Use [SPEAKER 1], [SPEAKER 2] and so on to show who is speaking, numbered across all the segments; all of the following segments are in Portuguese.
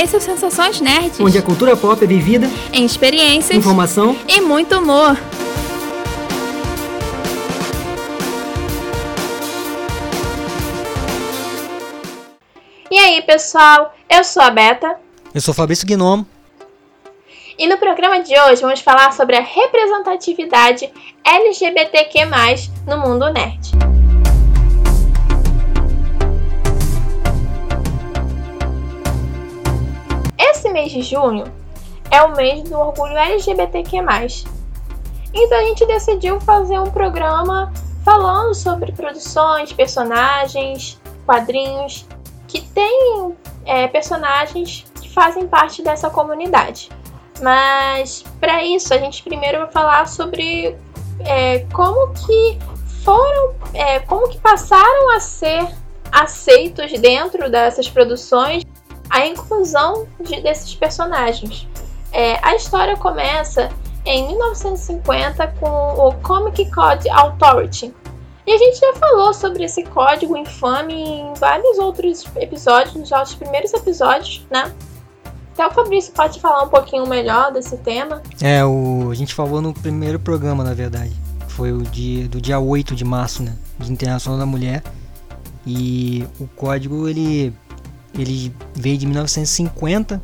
[SPEAKER 1] Esse é o Sensações Nerds.
[SPEAKER 2] Onde a cultura pop é vivida
[SPEAKER 1] em experiências,
[SPEAKER 2] informação
[SPEAKER 1] e muito humor.
[SPEAKER 3] E aí, pessoal? Eu sou a Beta.
[SPEAKER 2] Eu sou Fabrício Gnomo.
[SPEAKER 3] E no programa de hoje vamos falar sobre a representatividade LGBTQ+, no mundo nerd. Esse mês de junho é o mês do orgulho LGBTQ+. Então a gente decidiu fazer um programa falando sobre produções, personagens, quadrinhos que têm é, personagens que fazem parte dessa comunidade. Mas para isso a gente primeiro vai falar sobre é, como que foram, é, como que passaram a ser aceitos dentro dessas produções a inclusão de, desses personagens. É, a história começa em 1950 com o Comic Code Authority. E a gente já falou sobre esse código infame em vários outros episódios, nos nossos primeiros episódios, né? Até o Fabrício pode falar um pouquinho melhor desse tema.
[SPEAKER 2] É, o, a gente falou no primeiro programa, na verdade. Foi o dia, do dia 8 de março, né? Dia Internacional da Mulher. E o código, ele ele veio de 1950,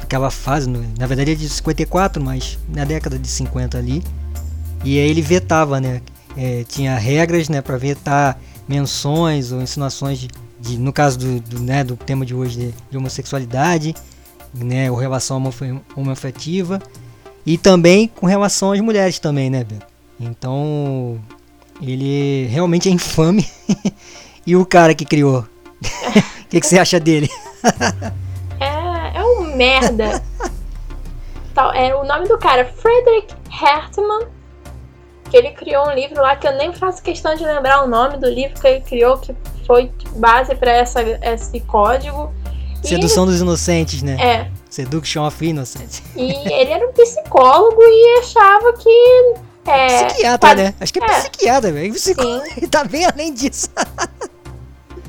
[SPEAKER 2] aquela fase, na verdade é de 54, mas na década de 50 ali. E aí ele vetava, né? É, tinha regras, né, para vetar menções ou insinuações de, de, no caso do, do, né, do tema de hoje de, de homossexualidade, né, ou relação homoafetiva e também com relação às mulheres também, né, Beto? Então, ele realmente é infame. e o cara que criou o que, que, você acha dele?
[SPEAKER 3] é, é um merda. É, o nome do cara é Frederick Hartman, que ele criou um livro lá que eu nem faço questão de lembrar o nome do livro que ele criou, que foi base para esse código.
[SPEAKER 2] Sedução ele, dos Inocentes, né?
[SPEAKER 3] É.
[SPEAKER 2] Seduction of Innocence.
[SPEAKER 3] E ele era um psicólogo e achava que.
[SPEAKER 2] É, psiquiatra, né? Acho que é, é. psiquiatra, velho. Ele tá bem além disso.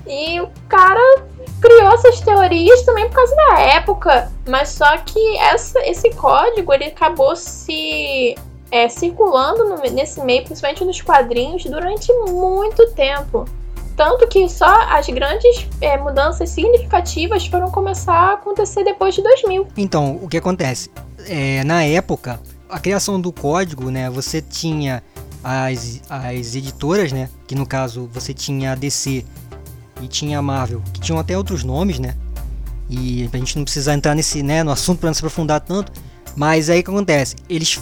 [SPEAKER 3] E o cara criou essas teorias também por causa da época. Mas só que essa, esse código ele acabou se é, circulando no, nesse meio, principalmente nos quadrinhos, durante muito tempo. Tanto que só as grandes é, mudanças significativas foram começar a acontecer depois de 2000.
[SPEAKER 2] Então, o que acontece? É, na época, a criação do código, né, você tinha as, as editoras, né, que no caso você tinha a DC e tinha a Marvel, que tinham até outros nomes, né? E a gente não precisa entrar nesse, né, no assunto para não se aprofundar tanto, mas aí o que acontece? Eles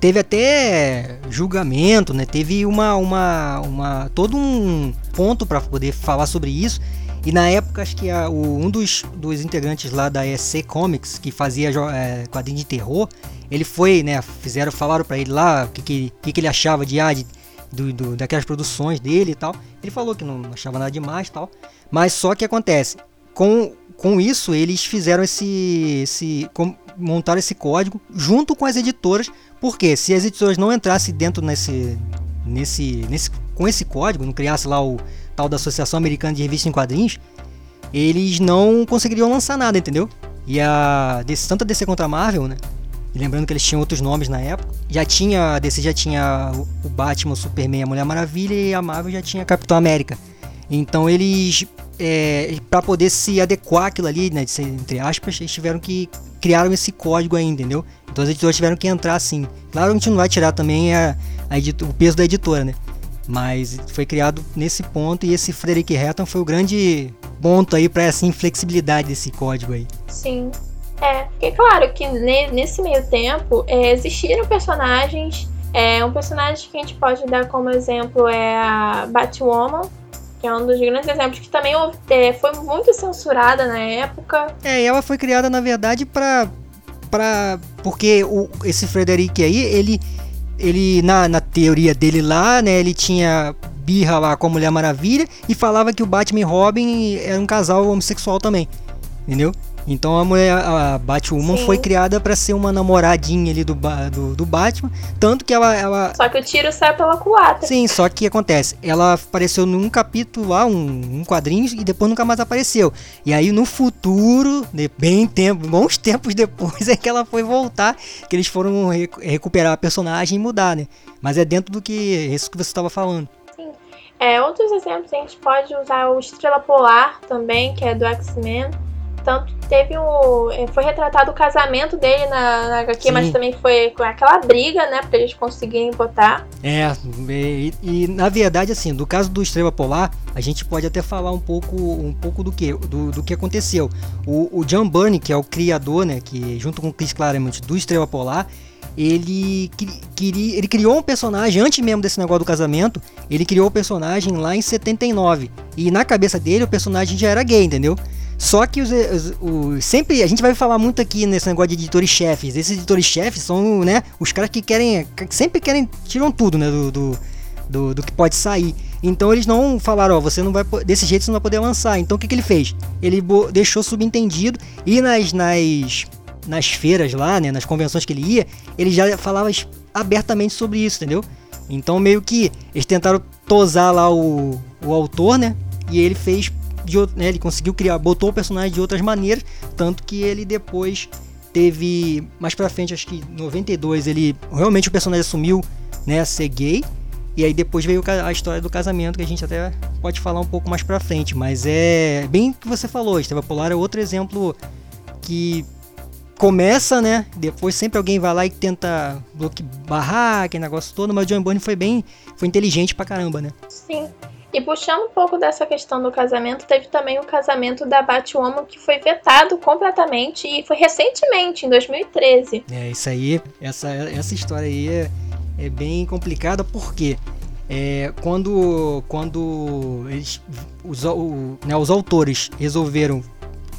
[SPEAKER 2] teve até julgamento, né? Teve uma uma uma todo um ponto para poder falar sobre isso. E na época acho que a, o, um dos, dos integrantes lá da EC Comics que fazia é, quadrinho de terror, ele foi, né? Fizeram, falaram para ele lá o que, que, que, ele achava de, ah, de do, do, daquelas produções dele e tal. Ele falou que não achava nada demais e tal. Mas só que acontece, com, com isso eles fizeram esse, esse com, montaram esse código junto com as editoras, porque se as editoras não entrassem dentro nesse, nesse, nesse com esse código, não criasse lá o tal da Associação Americana de Revistas em Quadrinhos, eles não conseguiriam lançar nada, entendeu? E a desse, tanto a DC contra a Marvel, né? E lembrando que eles tinham outros nomes na época. Já tinha, a DC já tinha o Batman, o Superman, a Mulher Maravilha e a Marvel já tinha Capitão América. Então eles, é, para poder se adequar aquilo ali, né, entre aspas, eles tiveram que criaram esse código aí, entendeu? Então as editoras tiveram que entrar assim. Claro a gente não vai tirar também a, a o peso da editora, né? Mas foi criado nesse ponto e esse Frederick Hatton foi o grande ponto aí para essa inflexibilidade desse código aí.
[SPEAKER 3] Sim. É, porque claro que nesse meio tempo é, existiram personagens. É, um personagem que a gente pode dar como exemplo é a Batwoman, que é um dos grandes exemplos que também é, foi muito censurada na época.
[SPEAKER 2] É, ela foi criada na verdade para para porque o, esse Frederick aí, ele ele na, na teoria dele lá, né, ele tinha birra lá com a Mulher Maravilha e falava que o Batman e Robin era um casal homossexual também. Entendeu? Então a mulher, a Batwoman
[SPEAKER 3] Sim.
[SPEAKER 2] foi criada pra ser uma namoradinha ali do, do, do Batman, tanto que ela, ela
[SPEAKER 3] Só que o tiro sai pela culatra.
[SPEAKER 2] Sim, só que acontece, ela apareceu num capítulo lá, um, um quadrinho, e depois nunca mais apareceu. E aí no futuro, de- bem tempo, bons tempos depois, é que ela foi voltar, que eles foram re- recuperar a personagem e mudar, né? Mas é dentro do que isso que você estava falando.
[SPEAKER 3] É, outros exemplos a gente pode usar o Estrela Polar também, que é do X-Men. Tanto teve um. eh, Foi retratado o casamento dele na, na HQ,
[SPEAKER 2] Sim.
[SPEAKER 3] mas também foi com aquela briga, né? Pra eles conseguirem botar.
[SPEAKER 2] É, e, e, na verdade, assim, do caso do Estrela Polar, a gente pode até falar um pouco, um pouco do que, do, do que aconteceu. O, o John Byrne, que é o criador, né, que junto com o Chris Claremont do Estrela Polar, ele queria, ele criou um personagem antes mesmo desse negócio do casamento. Ele criou o personagem lá em 79 e na cabeça dele o personagem já era gay, entendeu? Só que os, os- os- sempre a gente vai falar muito aqui nesse negócio de editores chefes. Esses editores chefes são, né, os caras que querem, que sempre querem tiram tudo, né, do, do, do, do que pode sair. Então eles não falaram, ó, você não vai desse jeito você não vai poder lançar. Então o que, que ele fez? Ele deixou subentendido e nas nas nas feiras lá, né, nas convenções que ele ia, ele já falava abertamente sobre isso, entendeu? Então meio que eles tentaram tosar lá o, o autor, né? E ele fez de né, ele conseguiu criar, botou o personagem de outras maneiras, tanto que ele depois teve mais pra frente, acho que em 92, ele realmente o personagem assumiu, né, ser gay. E aí depois veio a história do casamento, que a gente até pode falar um pouco mais pra frente, mas é bem o que você falou, Estrela Polar é outro exemplo que começa, né? Depois sempre alguém vai lá e tenta barrar aquele negócio todo, mas o John Byrne foi bem, foi inteligente pra caramba, né?
[SPEAKER 3] Sim. E puxando um pouco dessa questão do casamento, teve também o casamento da Batwoman que foi vetado completamente e foi recentemente, em 2013.
[SPEAKER 2] É, isso aí, essa, essa história aí é, é bem complicada porque é, quando, quando eles, os, o- né, os autores resolveram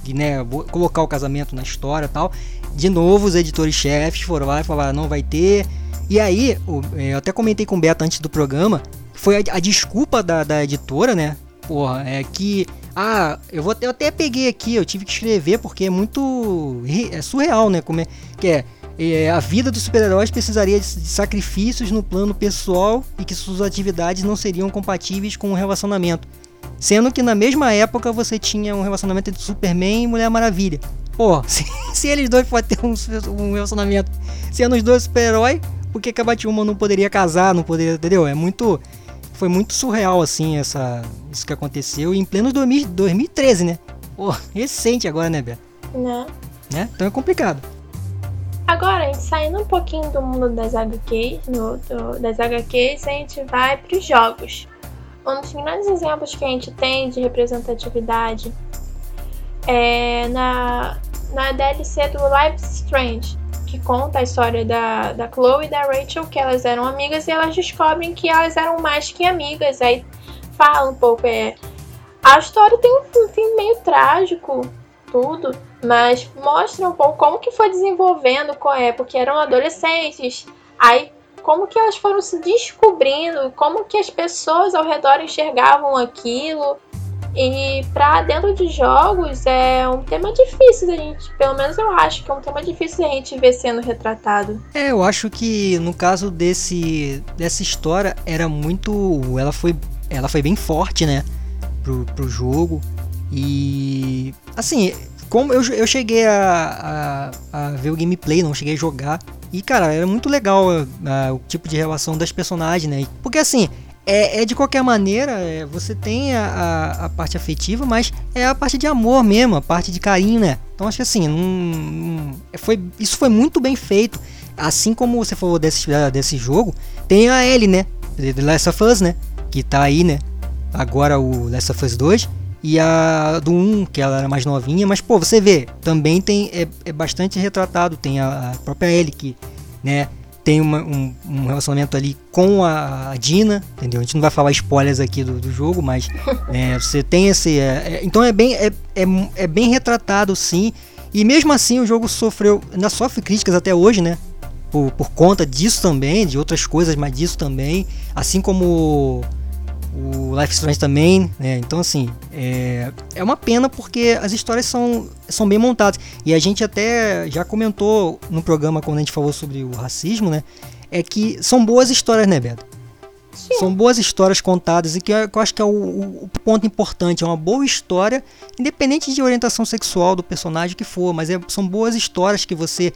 [SPEAKER 2] né, colocar o casamento na história e tal, de novo os editores-chefes foram lá e falaram, não vai ter. E aí, é, eu até comentei com o Beto antes do programa, foi a, a desculpa da, da editora, né? Porra, é que. Ah, eu, vou, eu até peguei aqui, eu tive que escrever porque é muito. É surreal, né? Como é, que é, é, a vida dos super-heróis precisaria de, de sacrifícios no plano pessoal e que suas atividades não seriam compatíveis com o relacionamento. Sendo que na mesma época você tinha um relacionamento entre Superman e Mulher Maravilha. Pô, se, se eles dois podem ter um, um relacionamento sendo os dois super-heróis, por que a Batwoman não poderia casar, não poderia, entendeu? É muito foi muito surreal assim essa isso que aconteceu em pleno 2000 2013, né? Pô, recente agora, né, Beto?
[SPEAKER 3] Né?
[SPEAKER 2] Né? Então é complicado.
[SPEAKER 3] Agora, a gente saindo um pouquinho do mundo das HQs, no, do- das HQs, a gente vai para os jogos. Um dos grandes exemplos que a gente tem de representatividade é na, na DLC do Life is Strange, que conta a história da, da Chloe e da Rachel, que elas eram amigas e elas descobrem que elas eram mais que amigas. Aí fala um pouco, é. A história tem um fim meio trágico, tudo, mas mostra um pouco como que foi desenvolvendo, co- é, porque eram adolescentes. Aí como que elas foram se descobrindo, como que as pessoas ao redor enxergavam aquilo. E pra dentro de jogos é um tema difícil da gente, pelo menos eu acho que é um tema difícil da gente ver sendo retratado.
[SPEAKER 2] É, eu acho que no caso desse dessa história era muito, ela foi ela foi bem forte, né, pro, pro jogo e assim, como eu, eu cheguei a, a, a ver o gameplay, não cheguei a jogar e cara, era muito legal ah, o tipo de relação das personagens, né? Porque assim, é, é de qualquer maneira, é, você tem a, a, a parte afetiva, mas é a parte de amor mesmo, a parte de carinho, né? Então acho que assim, não, não- foi, isso foi muito bem feito. Assim como você falou desse, desse jogo, tem a Ellie, né? The Last of Us, né? Que tá aí, né? Agora o Last of Us 2. E a do 1, que ela era mais novinha, mas pô, você vê, também tem é, é bastante retratado, tem a, a própria Ellie que, né, tem uma- um, um relacionamento ali com a, a Dina, entendeu? A gente não vai falar spoilers aqui do, do jogo, mas é, você tem esse, é, é, então é bem é, é, é bem retratado sim. E mesmo assim o jogo sofreu, ainda sofre críticas até hoje, né? Por, por conta disso também, de outras coisas, mas disso também. Assim como o Life Strange também, né? Então, assim, é, é uma pena porque as histórias são, são bem montadas. E a gente até já comentou no programa quando a gente falou sobre o racismo, né? É que são boas histórias, né, Beto? São boas histórias contadas e que eu, acho que é o, o, ponto importante. É uma boa história, independente de orientação sexual do personagem que for, mas é, são boas histórias que você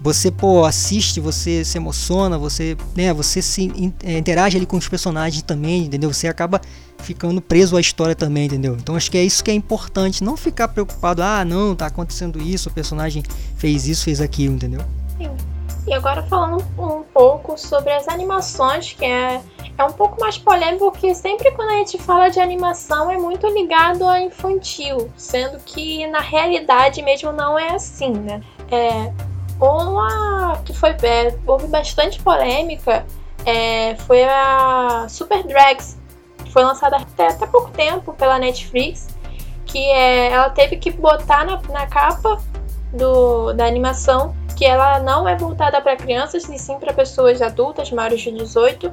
[SPEAKER 2] você pô, assiste, você se emociona, você, né, você se é, interage ali com os personagens também, entendeu? Você acaba ficando preso à história também, entendeu? Então acho que é isso que é importante, não ficar preocupado, ah, não, tá acontecendo isso, o personagem fez isso, fez aquilo, entendeu?
[SPEAKER 3] Sim. E agora falando um pouco sobre as animações, que é, é um pouco mais polêmico, porque sempre quando a gente fala de animação é muito ligado a infantil, sendo que na realidade mesmo não é assim, né? É, uma que foi é, houve bastante polêmica é, foi a Super Drags, que foi lançada até, até pouco tempo pela Netflix, que é, ela teve que botar na, na capa do, da animação que ela não é voltada para crianças, e sim para pessoas adultas maiores de 18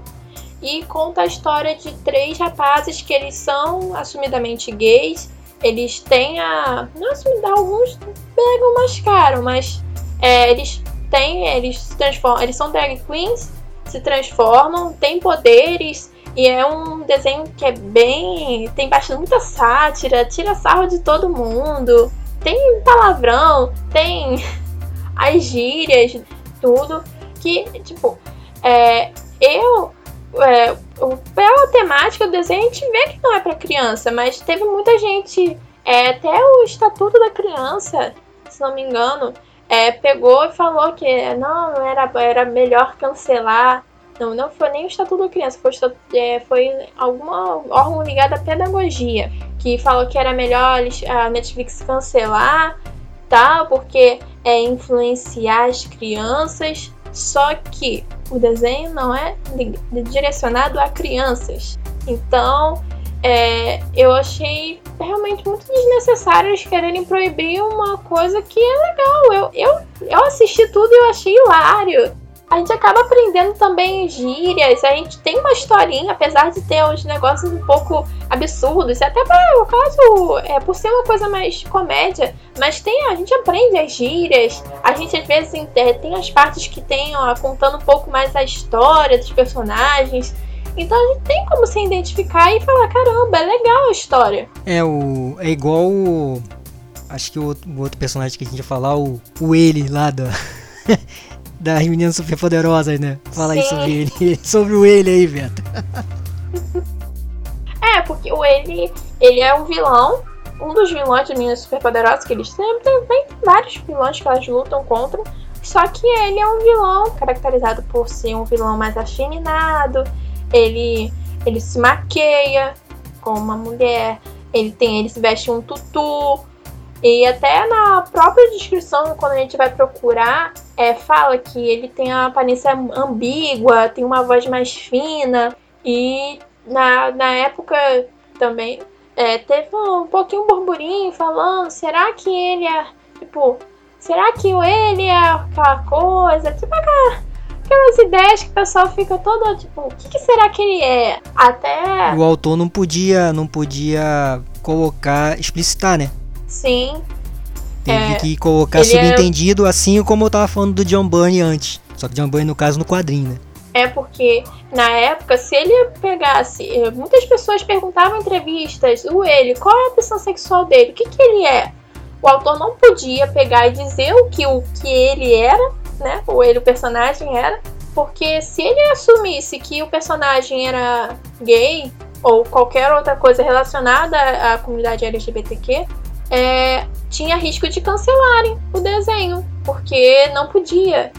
[SPEAKER 3] e conta a história de três rapazes que eles são assumidamente gays. Eles têm a. Não assumidamente, alguns pegam mais caro, mas é, eles têm, eles se transformam, eles são drag queens, se transformam, têm poderes e é um desenho que é bem, tem bastante muita sátira, tira sarro de todo mundo, tem palavrão, tem as gírias, tudo que tipo, é, eu é, pela temática do desenho a gente vê que não é para criança, mas teve muita gente, é, até o Estatuto da Criança, se não me engano, é, pegou e falou que não, não era, era melhor cancelar. Não, não foi nem o Estatuto da Criança, foi, é, foi algum órgão ligado à pedagogia que falou que era melhor a Netflix cancelar, tal, porque é influenciar as crianças. Só que o desenho não é direcionado a crianças. Então, é, eu achei realmente muito desnecessário eles quererem proibir uma coisa que é legal. Eu, eu, eu assisti tudo e eu achei hilário. A gente acaba aprendendo também gírias, a gente tem uma historinha, apesar de ter uns negócios um pouco absurdos, até para o caso, é, por ser uma coisa mais comédia, mas tem, a gente aprende as gírias, a gente às vezes é, tem as partes que tem ó, contando um pouco mais a história dos personagens. Então a gente tem como se identificar e falar, caramba, é legal a história.
[SPEAKER 2] É, o, é igual o, Acho que o, o outro personagem que a gente ia falar, o, o ele lá da. das meninas super poderosas, né? Fala Sim. aí sobre ele. sobre o ele aí, Beto.
[SPEAKER 3] é, porque o ele, ele é um vilão. Um dos vilões de meninas super poderosas que eles têm. Tem vários vilões que elas lutam contra. Só que ele é um vilão caracterizado por ser um vilão mais afeminado ele, ele se maqueia como uma mulher, ele tem, ele se veste um tutu. E até na própria descrição, quando a gente vai procurar, é, fala que ele tem a aparência ambígua, tem uma voz mais fina. E na, na época também é, teve um pouquinho burburinho falando, será que ele é, tipo, será que ele é aquela coisa? Tipo aquela aquelas ideias que o pessoal fica todo tipo, o que, que, será que ele é? Até.
[SPEAKER 2] O autor não podia, não podia colocar, explicitar, né?
[SPEAKER 3] Sim.
[SPEAKER 2] Teve é, que colocar é subentendido, é... assim como eu tava falando do John Byrne antes. Só que John Byrne, no caso, no quadrinho, né?
[SPEAKER 3] É porque, na época, se ele pegasse. Eh, muitas pessoas perguntavam em entrevistas o ele, qual é a opção sexual dele? O que, que ele é? O autor não podia pegar e dizer o que, o que ele era né? Ou ele, o personagem, era. Porque se ele assumisse que o personagem era gay ou qualquer outra coisa relacionada à comunidade LGBTQ, é, tinha risco de cancelarem o desenho, porque não podia.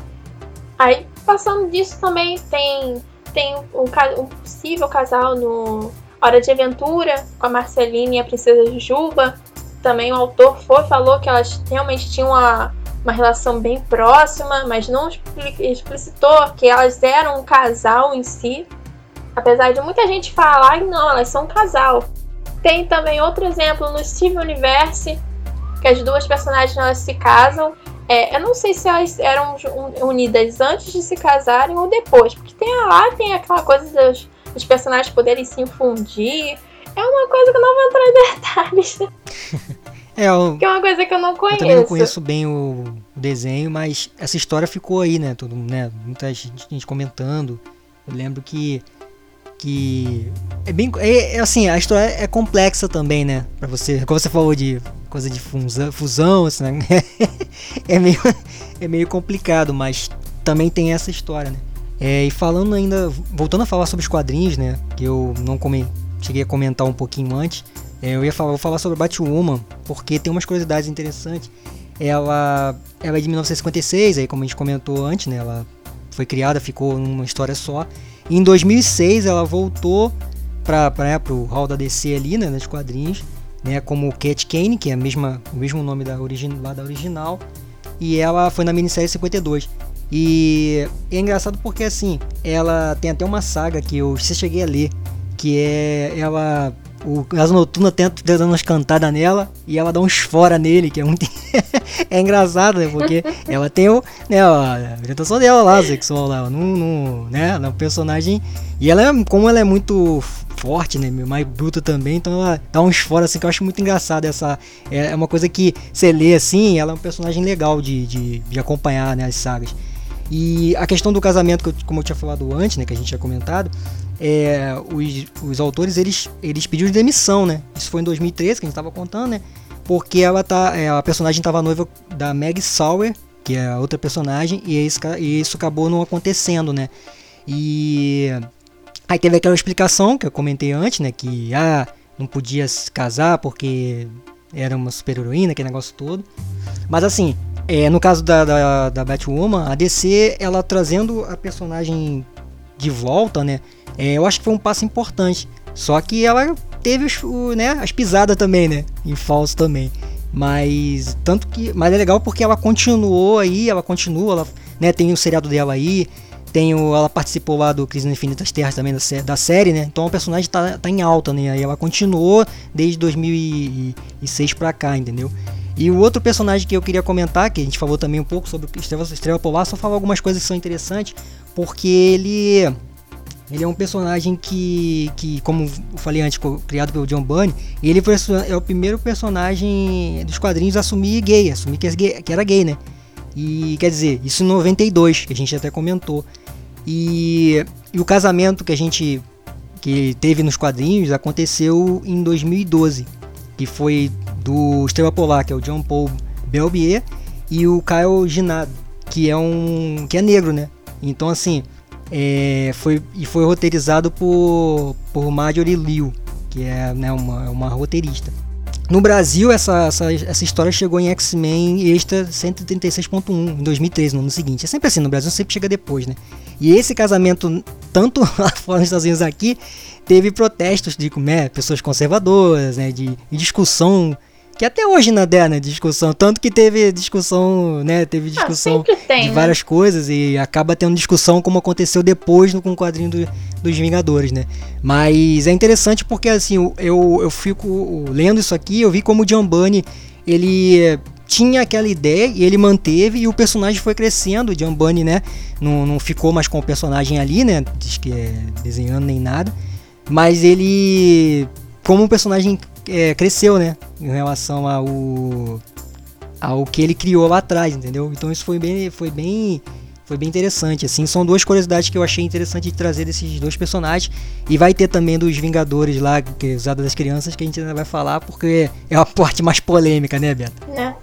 [SPEAKER 3] Aí, passando disso também, tem, tem um, um possível casal no Hora de Aventura, com a Marceline e a Princesa Juba. Também o autor foi, falou que elas realmente tinham uma uma relação bem próxima, mas não explicitou que elas eram um casal em si. Apesar de muita gente falar que não, elas são um casal. Tem também outro exemplo no Steve Universe, que as duas personagens elas se casam. É, eu não sei se elas eram unidas antes de se casarem ou depois, porque tem lá tem aquela coisa dos, os personagens poderem se infundir. É uma coisa que eu não vou entrar em detalhes.
[SPEAKER 2] É, eu,
[SPEAKER 3] que é uma coisa que eu não conheço.
[SPEAKER 2] Eu também não conheço bem o desenho, mas essa história ficou aí, né? Todo, né? Muita gente, comentando. Eu lembro que que é bem é, é, assim a história é complexa também né para você como você falou de coisa de fusão, fusão assim, né? é meio é meio complicado mas também tem essa história né é, e falando ainda voltando a falar sobre os quadrinhos né que eu não come, cheguei a comentar um pouquinho antes eu ia falar vou falar sobre Batwoman porque tem umas curiosidades interessantes. Ela ela é de 1956 aí como a gente comentou antes né ela foi criada ficou numa história só. Em 2006 ela voltou para né, o hall da DC ali, né, nos quadrinhos, né, como Cat Kane, que é a mesma, o mesmo nome da, lá da original, e ela foi na minissérie 52. E é engraçado porque assim, ela tem até uma saga que eu se cheguei a ler, que é ela o Asa Noturna tenta dando umas cantadas nela e ela dá uns fora nele, que é muito. é engraçado, né? Porque ela tem o. Né, a orientação dela lá, sexual lá. No, no, né, no personagem. E ela é. Como ela é muito forte, né? Mais bruta também, então ela dá uns fora assim que eu acho muito engraçado. Essa. É, é uma coisa que você lê assim, ela é um personagem legal de, de, de acompanhar né, as sagas. E a questão do casamento, como eu tinha falado antes, né, que a gente tinha comentado, é, os, os autores eles, eles pediram demissão, né? Isso foi em 2013 que a gente estava contando, né? Porque ela tá, é, a personagem estava noiva da Meg Sauer, que é outra personagem, e isso, e isso acabou não acontecendo, né? E aí teve aquela explicação que eu comentei antes, né? Que ah, não podia se casar porque era uma super heroína, aquele negócio todo. Mas assim, é, no caso da, da, da Batwoman, a DC ela trazendo a personagem de volta, né? É, eu acho que foi um passo importante. Só que ela teve os, o, né, as pisadas também, né? Em falso também. Mas tanto que, mas é legal porque ela continuou aí, ela continua, ela, né, tem o seriado dela aí, tem o, ela participou lá do Crise Infinitas Terras também da, da série, né? Então o personagem tá, tá em alta, né? Aí ela continuou desde 2006 pra cá, entendeu? E o outro personagem que eu queria comentar, que a gente falou também um pouco sobre Estrela, Estrela Polar, só falar algumas coisas que são interessantes, porque ele ele é um personagem que, que como eu falei antes, criado pelo John Bunny, ele foi, é o primeiro personagem dos quadrinhos a assumir gay, assumir que, que era gay, né? E quer dizer, isso em 92, que a gente até comentou. E, e o casamento que a gente que teve nos quadrinhos aconteceu em 2012, que foi do Estrela Polar, que é o John Paul Belbier, e o Kyle Ginado, que é um que é negro, né? Então assim, é, foi, e foi roteirizado por, por Marjorie Liu, que é né, uma, uma roteirista. No Brasil, essa, essa, essa história chegou em X-Men Extra 136.1 em 2013, no ano seguinte. É sempre assim, no Brasil sempre chega depois, né? E esse casamento, tanto lá fora nos Estados Unidos aqui, teve protestos de né, pessoas conservadoras, né, de, de discussão que até hoje na der, né, discussão, tanto que teve discussão, né, teve ah, discussão
[SPEAKER 3] ah, tem,
[SPEAKER 2] de
[SPEAKER 3] né?
[SPEAKER 2] várias coisas e acaba tendo discussão como aconteceu depois no, com o quadrinho do, dos Vingadores, né. Mas é interessante porque assim, eu, eu fico lendo isso aqui, eu vi como o John Bunny, ele tinha aquela ideia e ele manteve e o personagem foi crescendo, o John Bunny, né, não, não ficou mais com o personagem ali, né, diz que é desenhando nem nada, mas ele como o personagem é, cresceu, né? Em relação ao, ao que ele criou lá atrás, entendeu? Então isso foi bem, foi bem, foi bem interessante. Assim, são duas curiosidades que eu achei interessante de trazer desses dois personagens. E vai ter também dos Vingadores lá, que é usado das crianças, que a gente ainda vai falar, porque é a parte mais polêmica, né, Beto?
[SPEAKER 3] É.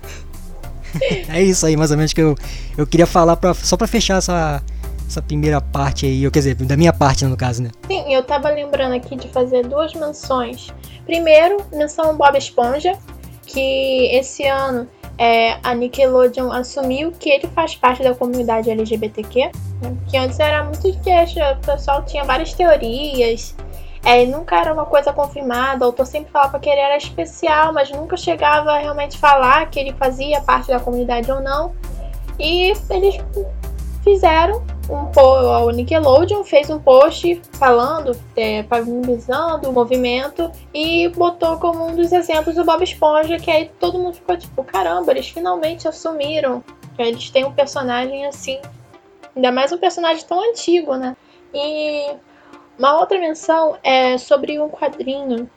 [SPEAKER 2] é isso aí, mais ou menos, que eu, eu queria falar pra, só pra fechar essa, essa primeira parte aí, quer dizer, da minha parte no caso, né?
[SPEAKER 3] Sim, eu tava lembrando aqui de fazer duas menções. Primeiro, menção Bob Esponja, que esse ano é, a Nickelodeon assumiu que ele faz parte da comunidade LGBTQ, né? que antes era muito queixa, o pessoal tinha várias teorias, é, nunca era uma coisa confirmada, o autor sempre falava que ele era especial, mas nunca chegava a realmente falar que ele fazia parte da comunidade ou não. E eles fizeram um o Nickelodeon fez um post falando, é, parabenizando o movimento e botou como um dos exemplos o Bob Esponja, que aí todo mundo ficou tipo, caramba, eles finalmente assumiram que eles têm um personagem assim, ainda mais um personagem tão antigo, né? E Uma outra menção é sobre um quadrinho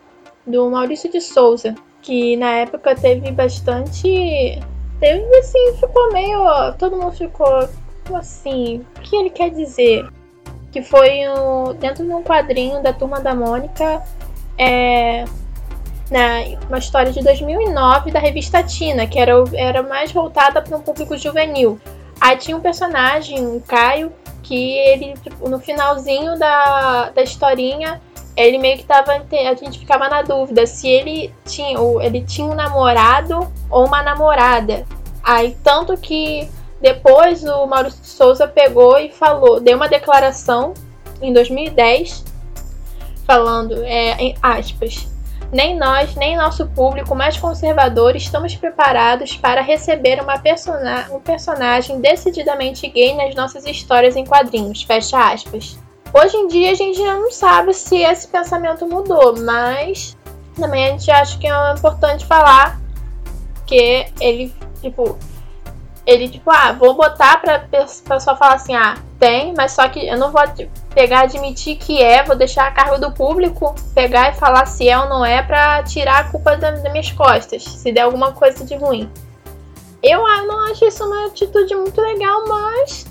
[SPEAKER 3] do Maurício de Souza, que na época teve bastante. Teve assim, ficou meio. Todo mundo ficou assim. O que ele quer dizer? Que foi um, dentro de um quadrinho da turma da Mônica. É, né, uma história de 2009 da revista Tina, que era, era mais voltada para um público juvenil. Aí tinha um personagem, o Caio, que ele, tipo, no finalzinho da, da historinha, ele meio que tava. A gente ficava na dúvida se ele tinha, ele tinha um namorado ou uma namorada. Aí, tanto que depois o Maurício de Souza pegou e falou, deu uma declaração em 2010, falando, é, em aspas, nem nós, nem nosso público mais conservador estamos preparados para receber uma persona um personagem decididamente gay nas nossas histórias em quadrinhos. Fecha aspas. Hoje em dia a gente já não sabe se esse pensamento mudou, mas também a gente acha que é importante falar que ele, tipo, ele, tipo, ah, vou botar pra pessoa falar assim, ah, tem, mas só que eu não vou pegar admitir que é, vou deixar a cargo do público pegar e falar se é ou não é pra tirar a culpa das minhas costas, se der alguma coisa de ruim. Eu ah, não acho isso uma atitude muito legal, mas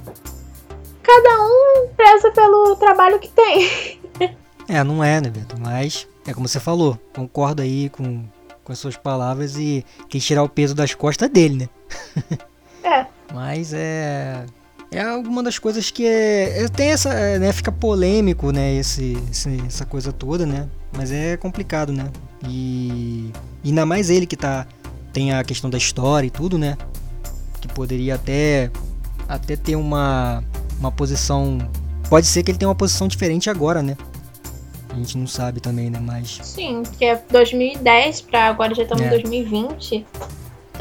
[SPEAKER 3] cada um preza pelo trabalho que tem.
[SPEAKER 2] é, não é, né, Beto? Mas é como você falou, concordo aí com, com as suas palavras e quem tirar o peso das costas dele, né?
[SPEAKER 3] É.
[SPEAKER 2] Mas é. É alguma das coisas que é. é tem essa. É, né, fica polêmico, né? Esse, esse, essa coisa toda, né? Mas é complicado, né? E. e ainda mais ele que tá. Tem a questão da história e tudo, né? Que poderia até. Até ter uma. Uma posição. Pode ser que ele tenha uma posição diferente agora, né? A gente não sabe também, né? Mas.
[SPEAKER 3] Sim, que é 2010 pra agora já estamos em 2020.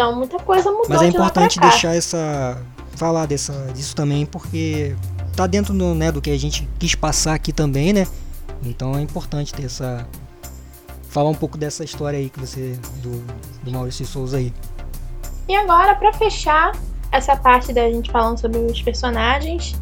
[SPEAKER 3] Então muita coisa mudou.
[SPEAKER 2] Mas é importante de deixar essa. falar dessa, disso também, porque tá dentro do, né, do que a gente quis passar aqui também, né? Então é importante ter essa. Falar um pouco dessa história aí que você. do, do Maurício Souza aí.
[SPEAKER 3] E agora, para fechar essa parte da gente falando sobre os personagens,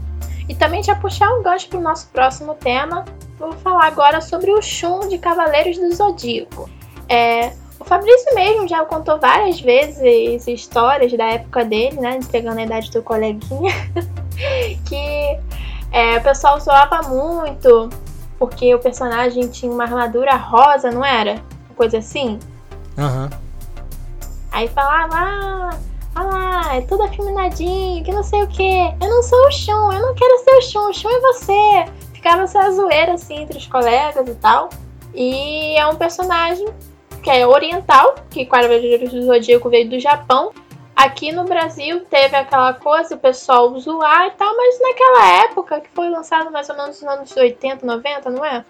[SPEAKER 3] e também já puxar um gancho pro nosso próximo tema, vou falar agora sobre o Shun de Cavaleiros do Zodíaco. É, o Fabrício mesmo já contou várias vezes histórias da época dele, né? Pegando a idade do coleguinha. que é, o pessoal zoava muito porque o personagem tinha uma armadura rosa, não era? Coisa assim.
[SPEAKER 2] Aham. Uhum.
[SPEAKER 3] Aí falava, ah, ah, é tudo afeminadinho, que não sei o que. Eu não sou o Shun, eu não quero ser o Shun, o Shun é você. Ficava essa zoeira assim entre os colegas e tal. E é um personagem que é oriental, que Cavaleiros do Zodíaco veio do Japão. Aqui no Brasil teve aquela coisa, o pessoal zoar e tal, mas naquela época, que foi lançado mais ou menos nos anos 80, 90, não é?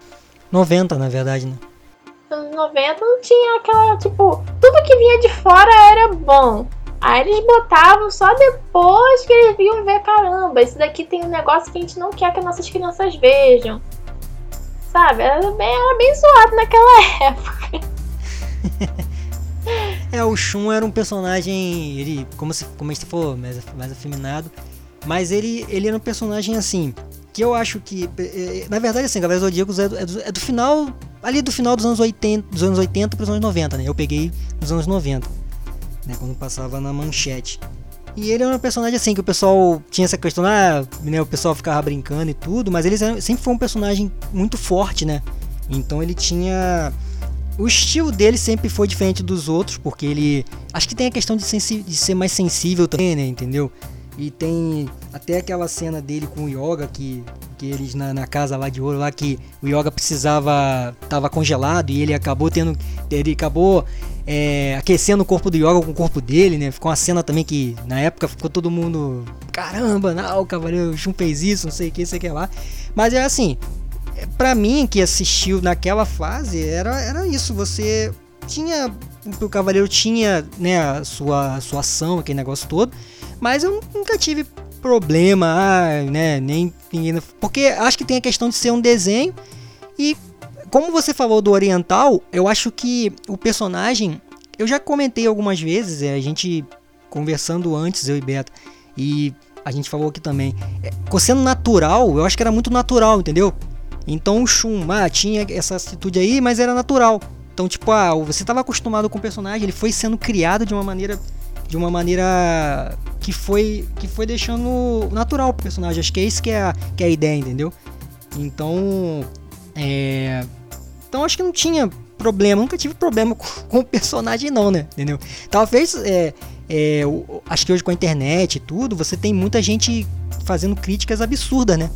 [SPEAKER 2] 90, na verdade, né?
[SPEAKER 3] Anos 90 não tinha aquela, tipo, tudo que vinha de fora era bom. Aí eles botavam só depois que eles viam ver, caramba, esse daqui tem um negócio que a gente não quer que nossas crianças vejam. Sabe? Era bem, era bem zoado naquela época.
[SPEAKER 2] é, o Shun era um personagem, ele, como, se, como gente falou, mais, mais afeminado. Mas ele, ele era um personagem assim, que eu acho que. É, é, na verdade, assim, Cavaleiros Zodíacos é é, do, é do final. Ali do final dos anos 80, dos anos 80 para os anos 90, né? Eu peguei nos anos 90, né? Quando passava na manchete. E ele era um personagem assim, que o pessoal tinha essa questão, ah, né, o pessoal ficava brincando e tudo, mas ele sempre foi um personagem muito forte, né? Então ele tinha o estilo dele sempre foi diferente dos outros, porque ele. Acho que tem a questão de, de ser mais sensível também, né? Entendeu? E tem até aquela cena dele com o Yoga, que, que eles na, na, casa lá de ouro, lá que o Yoga precisava. tava congelado e ele acabou tendo. Ele acabou é, aquecendo o corpo do Yoga com o corpo dele, né? Ficou uma cena também que na época ficou todo mundo. Caramba, não, o Cavaleiro Shun fez isso, não sei o que, sei o que lá. Mas é assim, para mim que assistiu naquela fase era, era isso. Você tinha o cavaleiro tinha né a sua sua ação aquele negócio todo mas eu nunca tive problema né nem ninguém porque acho que tem a questão de ser um desenho e como você falou do oriental eu acho que o personagem eu já comentei algumas vezes é, a gente conversando antes eu e Beto e a gente falou aqui também é, sendo natural eu acho que era muito natural entendeu Então o Shun, ah, tinha essa atitude aí, mas era natural. Então, tipo, ah, você estava acostumado com o personagem, ele foi sendo criado de uma maneira de uma maneira que foi que foi deixando natural pro personagem. Acho que é isso que é a, que é a ideia, entendeu? Então, é, então acho que não tinha problema, nunca tive problema com, com o personagem não, né? Entendeu? Talvez é, é, acho que hoje com a internet e tudo, você tem muita gente fazendo críticas absurdas, né?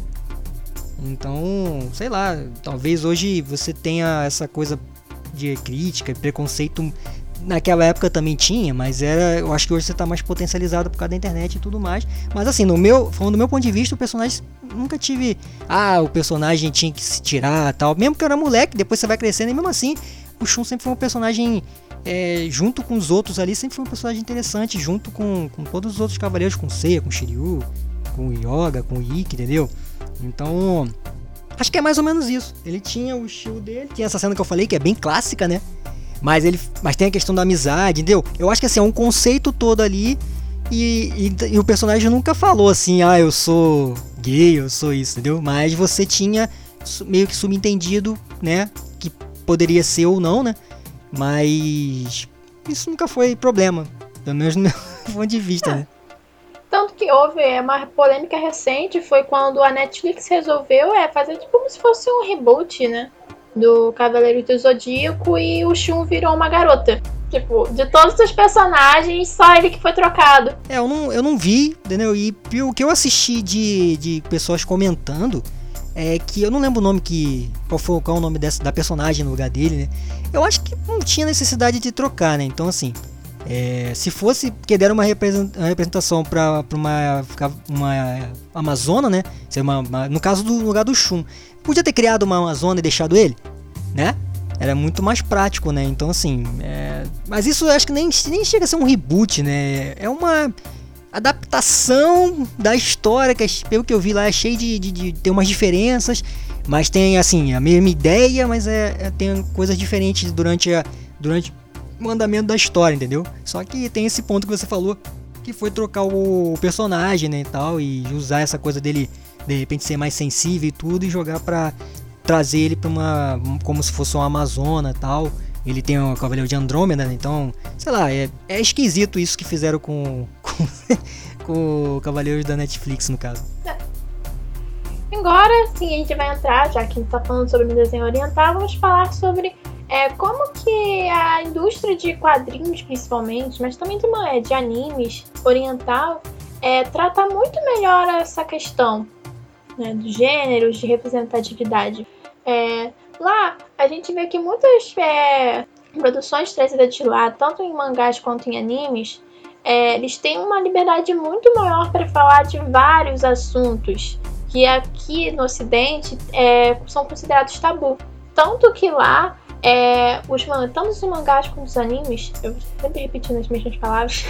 [SPEAKER 2] Então, sei lá, talvez hoje você tenha essa coisa de crítica e preconceito naquela época também tinha, mas era, eu acho que hoje você está mais potencializado por causa da internet e tudo mais. Mas assim, no meu, falando do meu ponto de vista, o personagem nunca tive, ah, o personagem tinha que se tirar, tal. Mesmo que eu era moleque, depois você vai crescendo e mesmo assim, o Shun sempre foi um personagem é, junto com os outros ali, sempre foi um personagem interessante, junto com, com todos os outros cavaleiros, com Seiya, com Shiryu, com Yoga, com Ikki, entendeu? Então, acho que é mais ou menos isso. Ele tinha o estilo dele, tinha essa cena que eu falei, que é bem clássica, né? Mas ele mas tem a questão da amizade, entendeu? Eu acho que assim, é um conceito todo ali e, e, e, o personagem nunca falou assim, ah, eu sou gay, eu sou isso, entendeu? Mas você tinha meio que subentendido, né? Que poderia ser ou não, né? Mas isso nunca foi problema, pelo menos no meu ponto de vista, né?
[SPEAKER 3] Tanto que houve é, uma polêmica recente foi quando a Netflix resolveu é, fazer tipo como se fosse um reboot, né? Do Cavaleiro do Zodíaco e o Shun virou uma garota. Tipo, de todos os personagens, só ele que foi trocado.
[SPEAKER 2] É, eu não, eu não vi, entendeu? E o que eu assisti de, de pessoas comentando é que eu não lembro o nome que. Qual foi qual é o nome dessa, da personagem no lugar dele, né? Eu acho que não tinha necessidade de trocar, né? Então assim. É, se fosse que deram uma representação para uma, uma Amazona, né? Uma, uma, no caso do lugar do Shun, podia ter criado uma Amazona e deixado ele, né? Era muito mais prático, né? Então, assim. É... Mas isso eu acho que nem, nem chega a ser um reboot, né? É uma adaptação da história, que pelo que eu vi lá é cheio de, de, de umas diferenças, mas tem assim a mesma ideia, mas é, é tem coisas diferentes durante a, durante o andamento da história, entendeu? Só que tem esse ponto que você falou, que foi trocar o personagem, né, e tal, e usar essa coisa dele de repente ser mais sensível e tudo e jogar para trazer ele para uma como se fosse uma amazona tal. Ele tem o Cavaleiro de Andrômeda, né? então, sei lá, é, é esquisito isso que fizeram com, com, com o Cavaleiro da Netflix, no caso.
[SPEAKER 3] Agora sim a gente vai entrar, já que a gente tá falando sobre o desenho oriental, vamos falar sobre é, como que a indústria de quadrinhos, principalmente, mas também de, uma, de animes oriental, é, trata muito melhor essa questão né, dos gêneros, de representatividade. É, lá, a gente vê que muitas é, produções trazidas de lá, tanto em mangás quanto em animes, é, eles têm uma liberdade muito maior para falar de vários assuntos que aqui no Ocidente é, são considerados tabu. Tanto que lá é, os, tanto os mangás quanto os animes, eu sempre repetindo as mesmas palavras,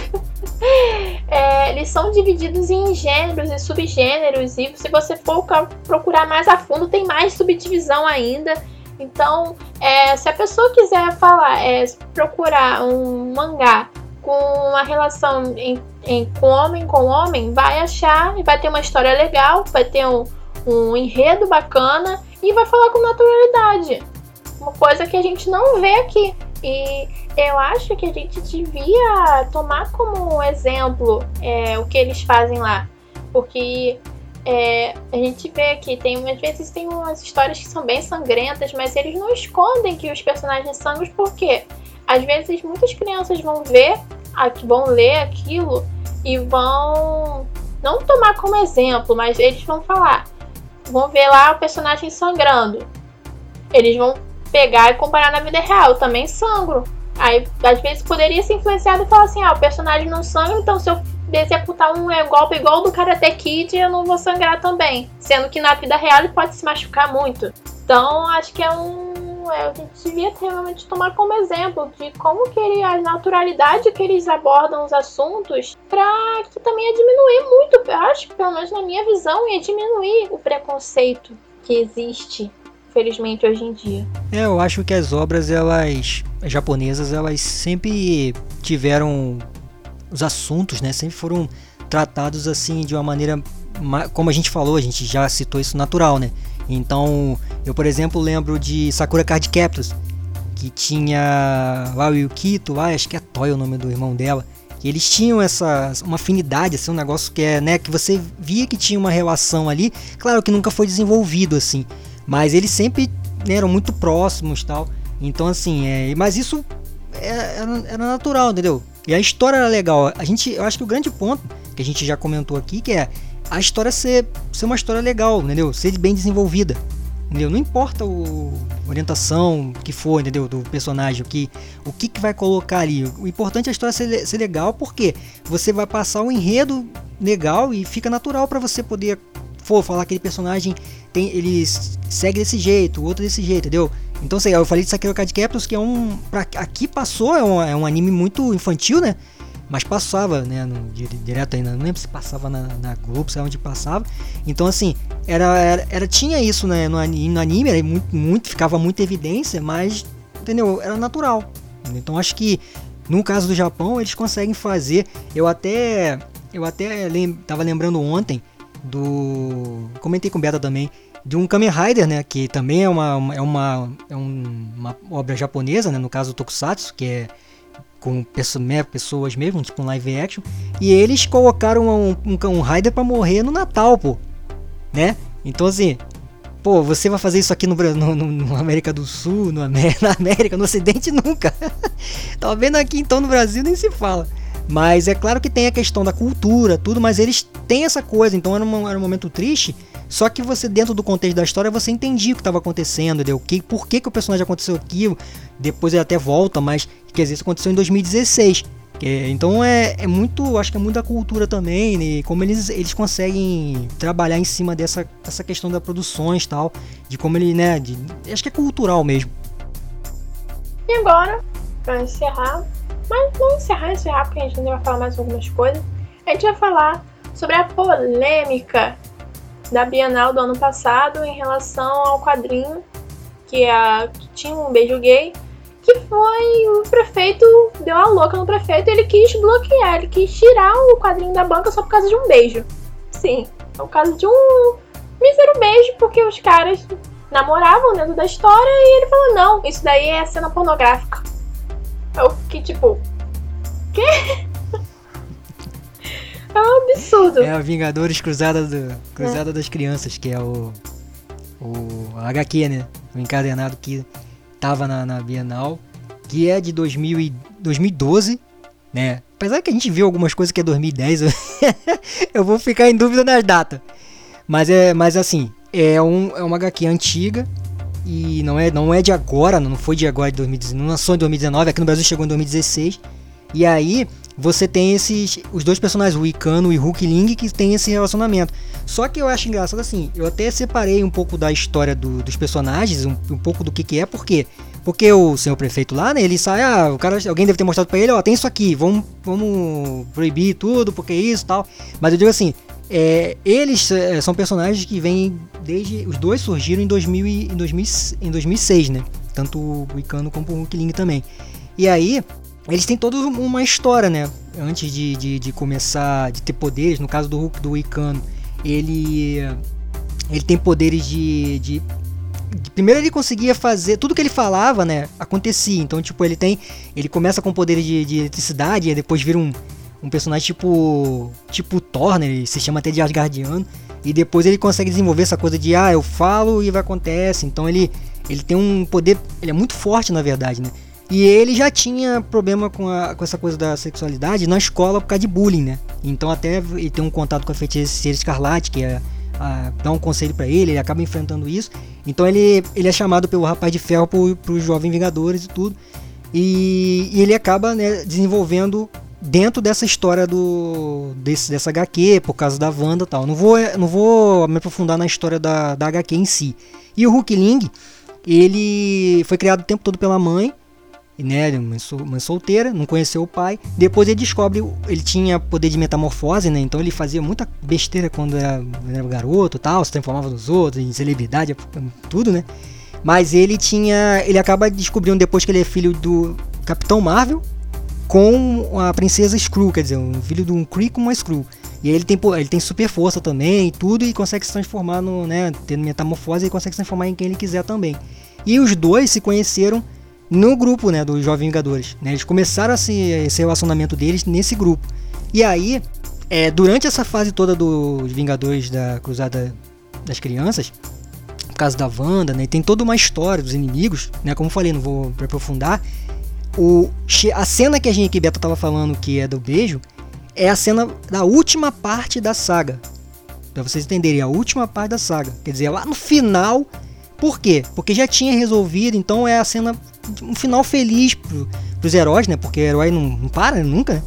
[SPEAKER 3] é, eles são divididos em gêneros e subgêneros, e se você for procurar mais a fundo, tem mais subdivisão ainda. Então, é, se a pessoa quiser falar, é, procurar um mangá com uma relação em, em, com homem com homem, vai achar e vai ter uma história legal, vai ter um, um enredo bacana e vai falar com naturalidade uma coisa que a gente não vê aqui. E eu acho que a gente devia tomar como exemplo é, o que eles fazem lá. Porque é, a gente vê que tem, às vezes tem umas histórias que são bem sangrentas, mas eles não escondem que os personagens sangram porque às vezes muitas crianças vão ver, vão ler aquilo e vão não tomar como exemplo, mas eles vão falar, vão ver lá o personagem sangrando. Eles vão pegar e comparar na vida real. Eu também sangro. Aí, às vezes, poderia ser influenciado e falar assim: ah, o personagem não sangra, então se eu executar um golpe igual do Karate Kid, eu não vou sangrar também. Sendo que na vida real ele pode se machucar muito. Então, acho que é um. É, a gente devia realmente tomar como exemplo de como que ele, a naturalidade que eles abordam os assuntos, para que também ia diminuir muito, eu acho pelo menos na minha visão, ia diminuir o preconceito que existe infelizmente, hoje em dia.
[SPEAKER 2] É, eu acho que as obras, elas japonesas, elas sempre tiveram os assuntos, né? Sempre foram tratados assim de uma maneira, como a gente falou, a gente já citou isso natural, né? Então, eu por exemplo lembro de Sakura Card Captors, que tinha lá o Yukito, lá, acho que é Toy o nome do irmão dela. Eles tinham essa uma afinidade, assim, um negócio que é, né, que você via que tinha uma relação ali, claro que nunca foi desenvolvido assim, mas eles sempre né, eram muito próximos, tal. Então assim, é, mas isso é, era, era natural, entendeu? E a história era legal. A gente, eu acho que o grande ponto que a gente já comentou aqui que é a história ser, ser uma história legal, entendeu? Ser bem desenvolvida. Entendeu? Não importa o orientação que for, entendeu? Do personagem, o que, o que, que vai colocar ali. O importante é a história ser, ser legal, porque você vai passar um enredo legal e fica natural para você poder for falar aquele personagem tem ele segue desse jeito, outro desse jeito, entendeu? Então, sei, eu falei de Sakura Card Captors, que é um. Pra, aqui passou, é um, é um anime muito infantil, né? mas passava, né, no, direto ainda, não lembro se passava na, na Globo, sei onde passava. Então assim, era, era, era tinha isso né, no, no anime, era muito, muito, ficava muita evidência, mas entendeu? Era natural. Então acho que no caso do Japão eles conseguem fazer. Eu até eu até lem, tava lembrando ontem do comentei com o Beta também de um Kamen Rider, né, que também é uma, é uma, é uma obra japonesa, né, no caso do Tokusatsu, que é com né, pessoas mesmo, tipo um live action. E eles colocaram um, um, um Raider pra morrer no Natal, pô. Né? Então assim, pô, você vai fazer isso aqui no, no, no América do Sul, no, na América, no Ocidente nunca. tá vendo aqui então no Brasil nem se fala. Mas é claro que tem a questão da cultura, tudo, mas eles têm essa coisa, então era, uma, era um momento triste. Só que você, dentro do contexto da história, você entendia o que estava acontecendo, entendeu? Que, por que, que o personagem aconteceu aquilo. Depois ele até volta, mas quer dizer, isso aconteceu em 2016. Que, então é, é muito, acho que é muito da cultura também, né? como eles, eles conseguem trabalhar em cima dessa, dessa questão das produções tal, de como ele, né, de, acho que é cultural mesmo.
[SPEAKER 3] E agora, para encerrar, mas não encerrar, encerrar, porque a gente ainda vai falar mais algumas coisas. A gente vai falar sobre a polêmica da Bienal do ano passado em relação ao quadrinho que, a, que tinha um beijo gay, que foi o prefeito deu a louca no prefeito ele quis bloquear, ele quis tirar o quadrinho da banca só por causa de um beijo. Sim, por causa de um mísero beijo, porque os caras namoravam dentro da história e ele falou: não, isso daí é cena pornográfica. Eu fiquei tipo. Quê? É um absurdo.
[SPEAKER 2] É a Vingadores Cruzada, do, Cruzada é. das Crianças, que é o. O HQ, né? O encadenado que tava na, na Bienal, que é de 2000 e, 2012, né? Apesar que a gente viu algumas coisas que é 2010, eu vou ficar em dúvida nas datas. Mas é, mas assim, é, um, é uma HQ antiga e não é, não é de agora, não foi de agora de 2019, não lançou em 2019, aqui no Brasil chegou em 2016. E aí você tem esses os dois personagens, o Icano e o Hulk Ling, que tem esse relacionamento. Só que eu acho engraçado assim, eu até separei um pouco da história do, dos personagens, um, um, pouco do que que é, por quê? Porque o senhor prefeito lá, né, ele sai, ah, o cara, alguém deve ter mostrado para ele, ó, tem isso aqui, vamos, vamos proibir tudo, porque isso tal. Mas eu digo assim, é, eles é, são personagens que vêm desde. Os dois surgiram em, 2000 e, em, 2000, em 2006, né? Tanto o Icano como o Hulk Ling também. E aí, eles têm toda uma história, né? Antes de, de, de, começar, de ter poderes, no caso do Hulk do Icano, ele. Ele tem poderes de, de primeiro ele conseguia fazer tudo que ele falava, né? Acontecia. Então, tipo, ele tem. Ele começa com poderes de, de eletricidade, e depois vira um, um personagem tipo. Tipo Thor, né? Ele se chama até de Asgardiano. E depois ele consegue desenvolver essa coisa de ah, eu falo e vai acontece. Então ele, ele tem um poder. Ele é muito forte, na verdade, né? E ele já tinha problema com, a, com essa coisa da sexualidade na escola por causa de bullying, né? Então até ele tem um contato com a feiticeira escarlate, que é a, dá um conselho para ele, ele acaba enfrentando isso. Então ele, ele é chamado pelo Rapaz de Ferro pro, pro Jovem Vingadores e tudo. E, e ele acaba né, desenvolvendo dentro dessa história do desse, dessa HQ, por causa da Wanda e tal. Não vou, não vou me aprofundar na história da, da HQ em si. E o Hulk Ling, ele foi criado o tempo todo pela mãe, né, mãe, mãe solteira, não conheceu o pai. Depois ele descobre, ele tinha poder de metamorfose, né? Então ele fazia muita besteira quando era, era garoto, tal, se transformava nos outros, em celebridade, tudo, né? Mas ele tinha, ele acaba descobrindo depois que ele é filho do Capitão Marvel, com a princesa Skrull, quer dizer, um filho de um Kree com uma Skrull. E ele tem, ele tem super força também e tudo, e consegue se transformar no, né, tendo metamorfose, e consegue se transformar em quem ele quiser também. E os dois se conheceram no grupo, né, dos Jovens Vingadores. Né? Eles começaram esse, esse relacionamento deles nesse grupo. E aí, é, durante essa fase toda dos Vingadores da Cruzada das Crianças, por causa da Wanda, né, tem toda uma história dos inimigos, né, como eu falei, não vou aprofundar. O, a cena que a gente que Beto tava falando que é do beijo é a cena da última parte da saga. Pra vocês entenderem, a última parte da saga. Quer dizer, lá no final. Por quê? Porque já tinha resolvido, então é a cena. Um final feliz pro, pros heróis, né? Porque o herói não, não para nunca, né?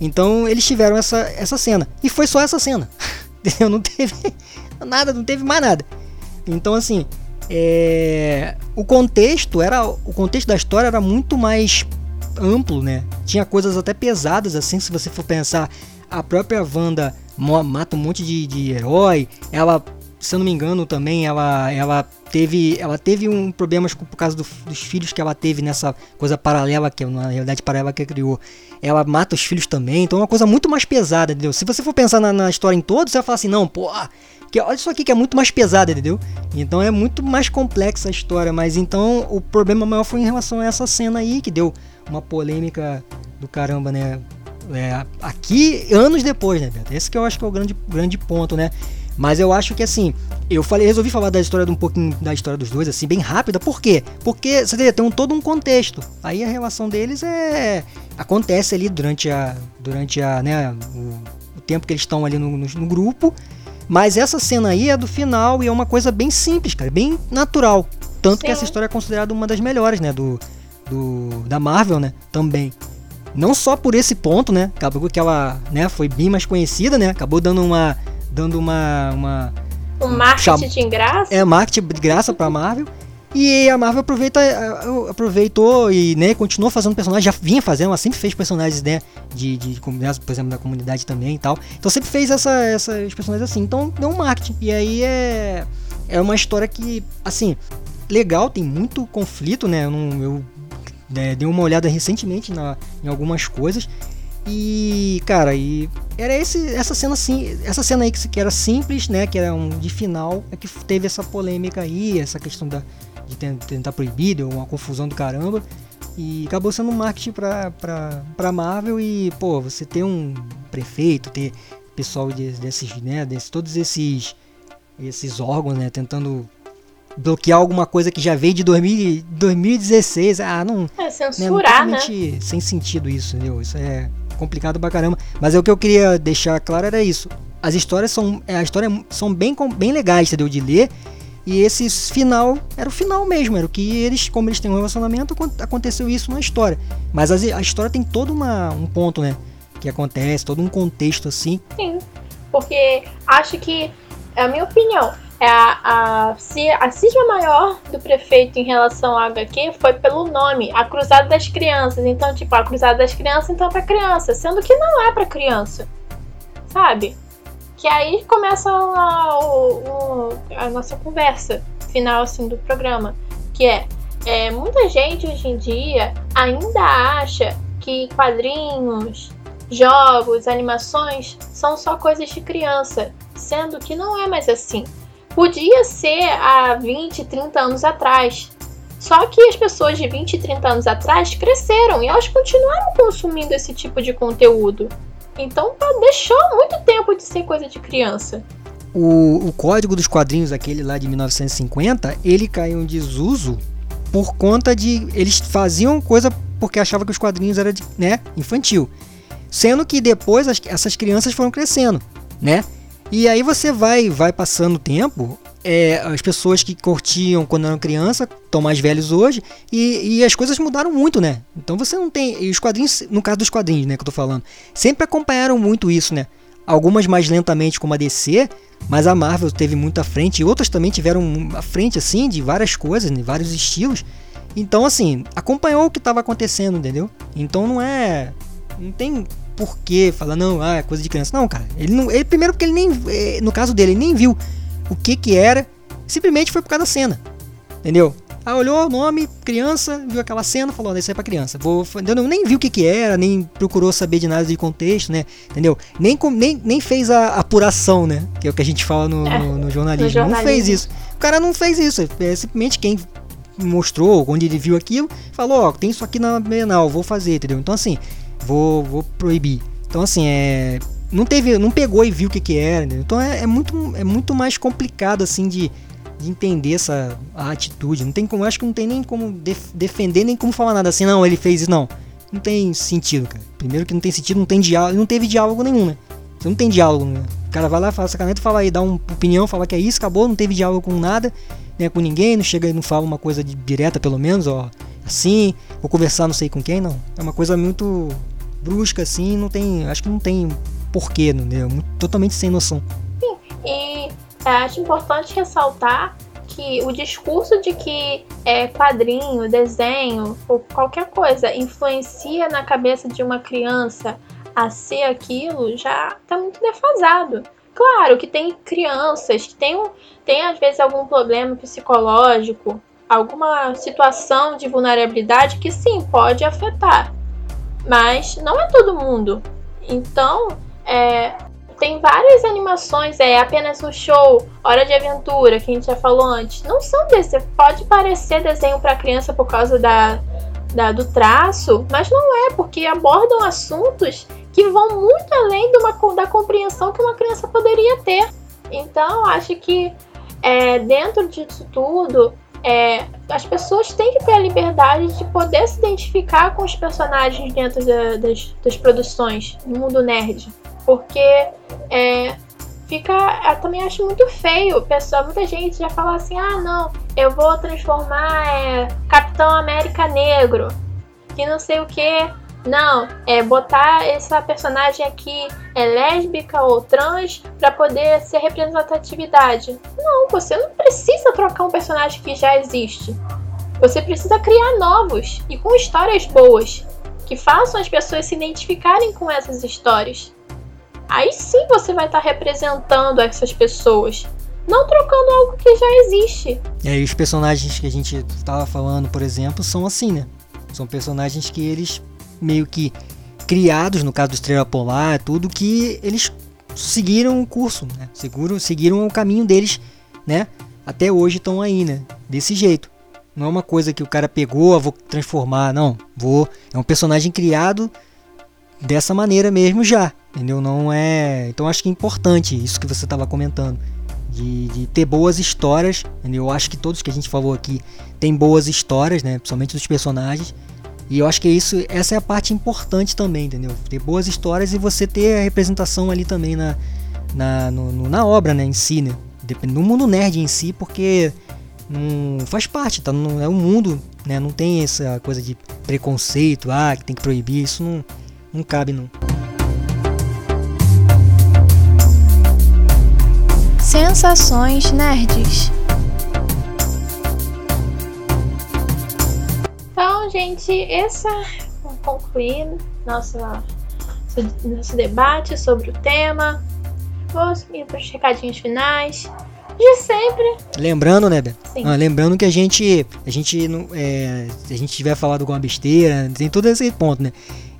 [SPEAKER 2] Então eles tiveram essa, essa cena. E foi só essa cena. Entendeu? Não teve nada, não teve mais nada. Então assim, é, o contexto era o contexto da história era muito mais amplo, né? Tinha coisas até pesadas assim, se você for pensar, a própria Wanda mata um monte de, de herói, ela, se eu não me engano, também ela ela teve ela teve um problemas por causa do, dos filhos que ela teve nessa coisa paralela que na realidade paralela que criou. Ela mata os filhos também, então é uma coisa muito mais pesada, entendeu? Se você for pensar na, na história em todo, você vai falar assim, não, pô, que olha isso aqui que é muito mais pesado, entendeu? Então é muito mais complexa a história, mas então o problema maior foi em relação a essa cena aí que deu uma polêmica do caramba, né? É, aqui anos depois, né, Beto? Esse que eu acho que é o grande, grande ponto, né? Mas eu acho que assim, eu falei, resolvi falar da história de um pouquinho da história dos dois, assim, bem rápida. Por quê? Porque você tem um, todo um contexto. Aí a relação deles é acontece ali durante a durante a, né, o, o tempo que eles estão ali no, no, no grupo mas essa cena aí é do final e é uma coisa bem simples, cara, bem natural. Tanto Sim. que essa história é considerada uma das melhores, né, do, do da Marvel, né, também. Não só por esse ponto, né, acabou que ela, né, foi bem mais conhecida, né, acabou dando uma dando uma uma
[SPEAKER 3] um marketing de graça.
[SPEAKER 2] É, marketing de graça pra Marvel. E a Marvel aproveita, aproveitou e né, continuou fazendo personagens, já vinha fazendo, ela sempre fez personagens né, de, de, né, por exemplo, da comunidade também e tal. Então sempre fez essa, essas personagens assim. Então deu um marketing. E aí é, é uma história que, assim, legal, tem muito conflito, né? Eu, não, eu né, dei uma olhada recentemente na, em algumas coisas. E, cara, e era esse, essa cena assim, essa cena aí que, que era simples, né? Que era um de final, é que teve essa polêmica aí, essa questão da, de tentar proibir, deu uma confusão do caramba. E acabou sendo um marketing pra, pra, pra Marvel e, pô, você ter um prefeito, ter pessoal desses, né, desses, todos esses, esses órgãos, né, tentando bloquear alguma coisa que já veio de 2000, 2016, ah, não...
[SPEAKER 3] É, censurar,
[SPEAKER 2] né? É sem sentido isso, entendeu? Isso é complicado pra caramba. Mas é o que eu queria deixar claro era isso. As histórias são, é, a história são bem, bem legais, entendeu? De ler e esse final era o final mesmo, era o que eles, como eles têm um relacionamento, aconteceu isso na história. Mas a, história tem todo uma, um ponto, né? Que acontece, todo um contexto assim.
[SPEAKER 3] Sim, porque acho que, é a minha opinião, é a, a, a cisma maior do prefeito em relação à HQ foi pelo nome, a Cruzada das Crianças. Então, tipo, a Cruzada das Crianças, então é pra criança, sendo que não é pra criança, sabe? Que aí começa a, a, a nossa conversa final assim, do programa. Que é, é, muita gente hoje em dia ainda acha que quadrinhos, jogos, animações são só coisas de criança, sendo que não é mais assim. Podia ser há 20, 30 anos atrás. Só que as pessoas de 20 e 30 anos atrás cresceram e elas continuaram consumindo esse tipo de conteúdo. Então tá, deixou muito tempo de ser coisa de criança.
[SPEAKER 2] O, o código dos quadrinhos, aquele lá de 1950, ele caiu em desuso por conta de. Eles faziam coisa porque achavam que os quadrinhos eram de, né, infantil. Sendo que depois as, essas crianças foram crescendo, né? E aí você vai, vai passando o tempo, é, as pessoas que curtiam quando eram criança estão mais velhos hoje e, e, as coisas mudaram muito, né? Então você não tem. E os quadrinhos, no caso dos quadrinhos, né, que eu tô falando, sempre acompanharam muito isso, né? Algumas mais lentamente, como a DC, mas a Marvel teve muito à frente e outras também tiveram à frente, assim, de várias coisas, né, vários estilos. Então, assim, acompanhou o que estava acontecendo, entendeu? Então não é. Não tem por que falar, não, ah, é coisa de criança. Não, cara. Ele não. Ele, primeiro porque ele nem. Eh, no caso dele, ele nem viu o que que era, simplesmente foi por causa da cena. Entendeu? Aí olhou o nome, criança, viu aquela cena, falou, isso é pra criança. Vou, entendeu? nem viu o que que era, nem procurou saber de nada de contexto, né? Entendeu? Nem, nem, nem fez a apuração, né? Que é o que a gente fala no, é, no, no, jornalismo. no, jornalismo. Não fez isso. O cara não fez isso. É simplesmente quem mostrou, onde ele viu aquilo, falou, ó, tem isso aqui na Bienal, vou fazer, entendeu? Então assim, vou, vou proibir. Então assim, é não teve, não pegou e viu o que que era, entendeu? então é, é, muito, é muito mais complicado assim de, de entender essa atitude. Não tem como, acho que não tem nem como def, defender nem como falar nada assim, não, ele fez isso, não. Não tem sentido, cara. Primeiro que não tem sentido, não tem diálogo, não teve diálogo nenhum, né? Você não tem diálogo, né? O cara vai lá, fala essa caneta, fala aí, dá uma opinião, fala que é isso, acabou, não teve diálogo com nada, né, com ninguém, não chega e não fala uma coisa de, direta pelo menos, ó, assim, vou conversar não sei com quem, não. É uma coisa muito brusca assim, não tem, acho que não tem porquê, né? Totalmente sem noção.
[SPEAKER 3] Sim, e é, acho importante ressaltar que o discurso de que é, quadrinho, desenho ou qualquer coisa influencia na cabeça de uma criança a ser aquilo já está muito defasado. Claro que tem crianças que têm, tem às vezes algum problema psicológico, alguma situação de vulnerabilidade que sim pode afetar, mas não é todo mundo. Então é, tem várias animações, é apenas um show, Hora de Aventura, que a gente já falou antes. Não são desse. Pode parecer desenho para criança por causa da, da, do traço, mas não é, porque abordam assuntos que vão muito além de uma, da compreensão que uma criança poderia ter. Então, acho que é, dentro disso tudo, é, as pessoas têm que ter a liberdade de poder se identificar com os personagens dentro da, das, das produções no mundo nerd. Porque é, fica. Eu também acho muito feio. Pessoa, muita gente já fala assim: ah, não, eu vou transformar é, Capitão América Negro. Que não sei o que. Não, é botar essa personagem aqui é lésbica ou trans para poder ser representatividade. Não, você não precisa trocar um personagem que já existe. Você precisa criar novos e com histórias boas que façam as pessoas se identificarem com essas histórias aí sim você vai estar tá representando essas pessoas. Não trocando algo que já existe.
[SPEAKER 2] E aí os personagens que a gente estava falando, por exemplo, são assim, né? São personagens que eles meio que criados, no caso do Estrela Polar, tudo que eles seguiram o curso, né? Seguram, seguiram o caminho deles, né? Até hoje estão aí, né? Desse jeito. Não é uma coisa que o cara pegou, ah, vou transformar, não. Vou. É um personagem criado dessa maneira mesmo já. Entendeu? Não é. Então acho que é importante isso que você estava comentando. De, de, ter boas histórias. Entendeu? Eu acho que todos que a gente falou aqui tem boas histórias, né? Principalmente dos personagens. E eu acho que isso, essa é a parte importante também, entendeu? Ter boas histórias e você ter a representação ali também na, na, no, no, na obra, né? Em si, né? No mundo nerd em si, porque não faz parte, tá? Não é o mundo, né? Não tem essa coisa de preconceito, ah, que tem que proibir, isso não, não cabe não.
[SPEAKER 1] Sensações Nerds.
[SPEAKER 3] Então, gente, esse é concluindo nosso, nosso debate sobre o tema. Vamos ir para os recadinhos finais. De sempre.
[SPEAKER 2] Lembrando, né, Ben? Ah, lembrando que a gente. A gente não. É, se a gente tiver falado alguma besteira, tem todo esse ponto, né?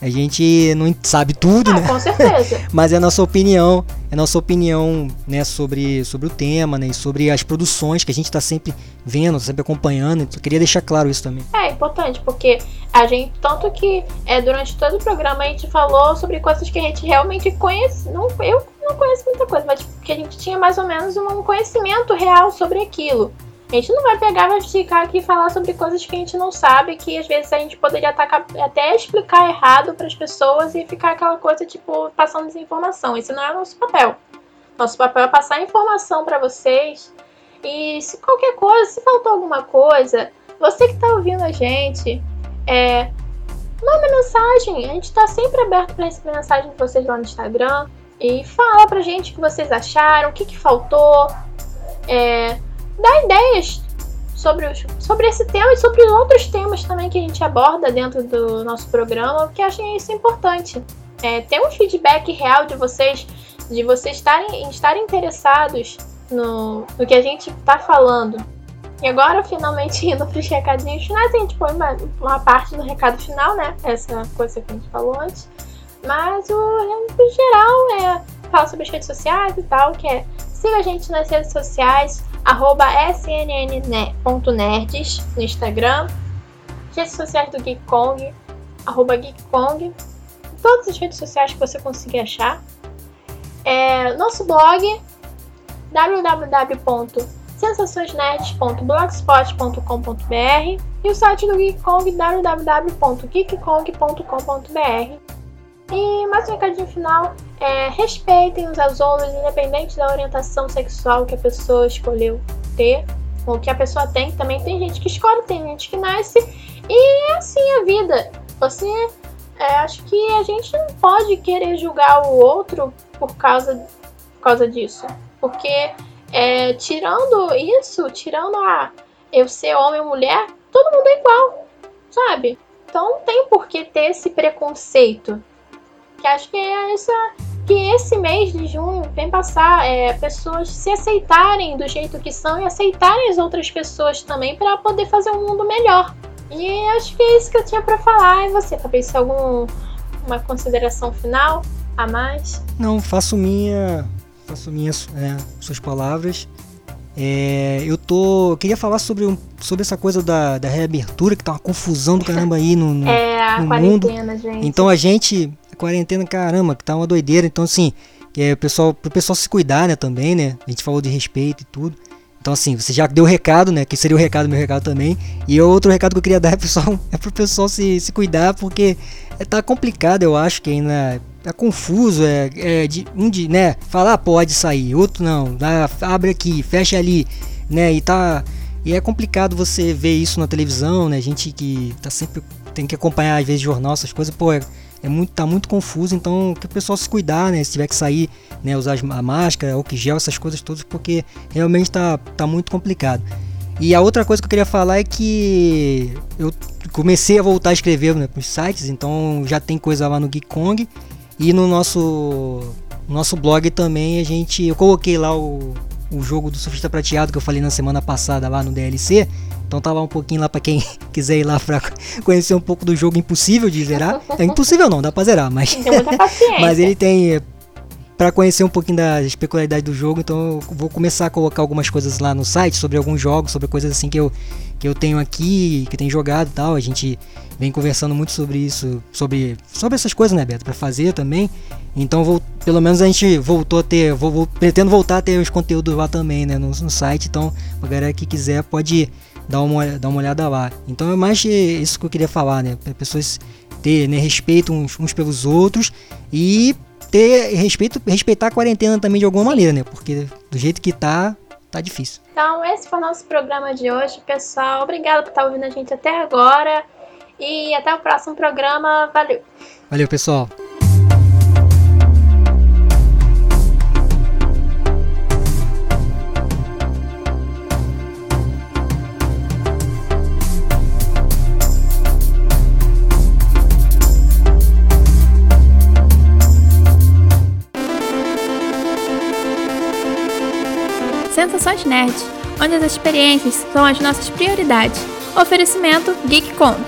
[SPEAKER 2] A gente não sabe tudo, ah, né?
[SPEAKER 3] Com certeza.
[SPEAKER 2] Mas é a nossa opinião, é a nossa opinião, né, sobre, sobre o tema, né, e sobre as produções que a gente está sempre vendo, sempre acompanhando. Então, eu queria deixar claro isso também.
[SPEAKER 3] É importante, porque a gente, tanto que é, durante todo o programa a gente falou sobre coisas que a gente realmente conhece. Não, eu não conheço muita coisa, mas que a gente tinha mais ou menos um conhecimento real sobre aquilo. A gente não vai pegar, vai ficar aqui e falar sobre coisas que a gente não sabe, que às vezes a gente poderia até explicar errado para as pessoas e ficar aquela coisa tipo passando desinformação. Esse não é o nosso papel. Nosso papel é passar informação para vocês. E se qualquer coisa, se faltou alguma coisa, você que está ouvindo a gente, é, manda mensagem. A gente está sempre aberto para receber mensagem de vocês lá no Instagram. E fala pra gente o que vocês acharam, o que, que faltou. É, dar ideias sobre, os, sobre esse tema e sobre outros temas também que a gente aborda dentro do nosso programa, porque achei isso importante. É, ter um feedback real de vocês, de vocês estarem, estarem interessados no, no que a gente está falando. E agora, finalmente, indo para os recadinhos finais, a gente põe uma, uma parte no recado final, né? Essa coisa que a gente falou antes. Mas o, o geral é falar sobre as redes sociais e tal, que é siga a gente nas redes sociais, arroba snn.nerds no Instagram, redes sociais do Geek Kong, arroba Geek Kong, todas as redes sociais que você conseguir achar. É, nosso blog www.sensaçõesnet.blogspot.com.br e o site do Geek Kong www.geekkong.com.br. E mais um recadinho final: é, respeitem os alunos, independente da orientação sexual que a pessoa escolheu ter, ou que a pessoa tem. Também tem gente que escolhe, tem gente que nasce, e é assim a vida. Você. É, acho que a gente não pode querer julgar o outro por causa, por causa disso. Porque é, tirando isso, tirando a eu ser homem ou mulher, todo mundo é igual, sabe? Então não tem por que ter esse preconceito. Que acho que é essa que esse mês de junho vem passar é, pessoas se aceitarem do jeito que são e aceitarem as outras pessoas também para poder fazer um mundo melhor. E acho que é isso que eu tinha para falar. E você, Fabrício, alguma consideração final a mais?
[SPEAKER 2] Não, faço minha faço minhas é, suas palavras. É, eu tô. Queria falar sobre, sobre essa coisa da, da reabertura, que tá uma confusão do caramba aí no, no,
[SPEAKER 3] é, a
[SPEAKER 2] no
[SPEAKER 3] quarentena,
[SPEAKER 2] mundo.
[SPEAKER 3] Gente.
[SPEAKER 2] Então a gente. Quarentena, caramba, que tá uma doideira. Então, assim, é, o pessoal, pro pessoal se cuidar, né, também, né? A gente falou de respeito e tudo. Então, assim, você já deu o recado, né? Que seria o recado, meu recado também. E outro recado que eu queria dar é, pessoal, é pro pessoal se, se cuidar, porque é, tá complicado, eu acho, que ainda é confuso, é, é de, um de, né, falar pode sair, outro não, dá, abre aqui, fecha ali, né, e tá, e é complicado você ver isso na televisão, né, gente que tá sempre, tem que acompanhar às vezes jornal, essas coisas, pô, é, é muito, tá muito confuso, então que o pessoal se cuidar, né, se tiver que sair, né, usar a máscara, o que gel, essas coisas todas, porque realmente tá, tá muito complicado. E a outra coisa que eu queria falar é que eu comecei a voltar a escrever né, para os sites, então já tem coisa lá no Geek Kong e no nosso nosso blog também a gente eu coloquei lá o, o jogo do surfista prateado que eu falei na semana passada lá no DLC. Então tá lá um pouquinho lá para quem quiser ir lá para conhecer um pouco do jogo impossível de zerar. É impossível não, dá para zerar, mas mas ele tem para conhecer um pouquinho da especularidade do jogo, então eu vou começar a colocar algumas coisas lá no site sobre alguns jogos, sobre coisas assim que eu, que eu tenho aqui, que tenho jogado e tal. A gente vem conversando muito sobre isso, sobre, sobre essas coisas, né, Beto, para fazer também. Então, vou, pelo menos a gente voltou a ter, vou, vou, pretendo voltar a ter os conteúdos lá também, né, no, no site. Então, a galera que quiser pode dar uma, dar uma olhada lá. Então, é mais isso que eu queria falar, né, para pessoas ter né, respeito uns, uns pelos outros e ter respeito, respeitar a quarentena também de alguma maneira, né? Porque do jeito que tá, tá difícil.
[SPEAKER 3] Então, esse foi o nosso programa de hoje, pessoal. Obrigado por estar ouvindo a gente até agora. E até o próximo programa. Valeu.
[SPEAKER 2] Valeu, pessoal.
[SPEAKER 1] Sensações Nerd, onde as experiências são as nossas prioridades. Oferecimento Geek Kong.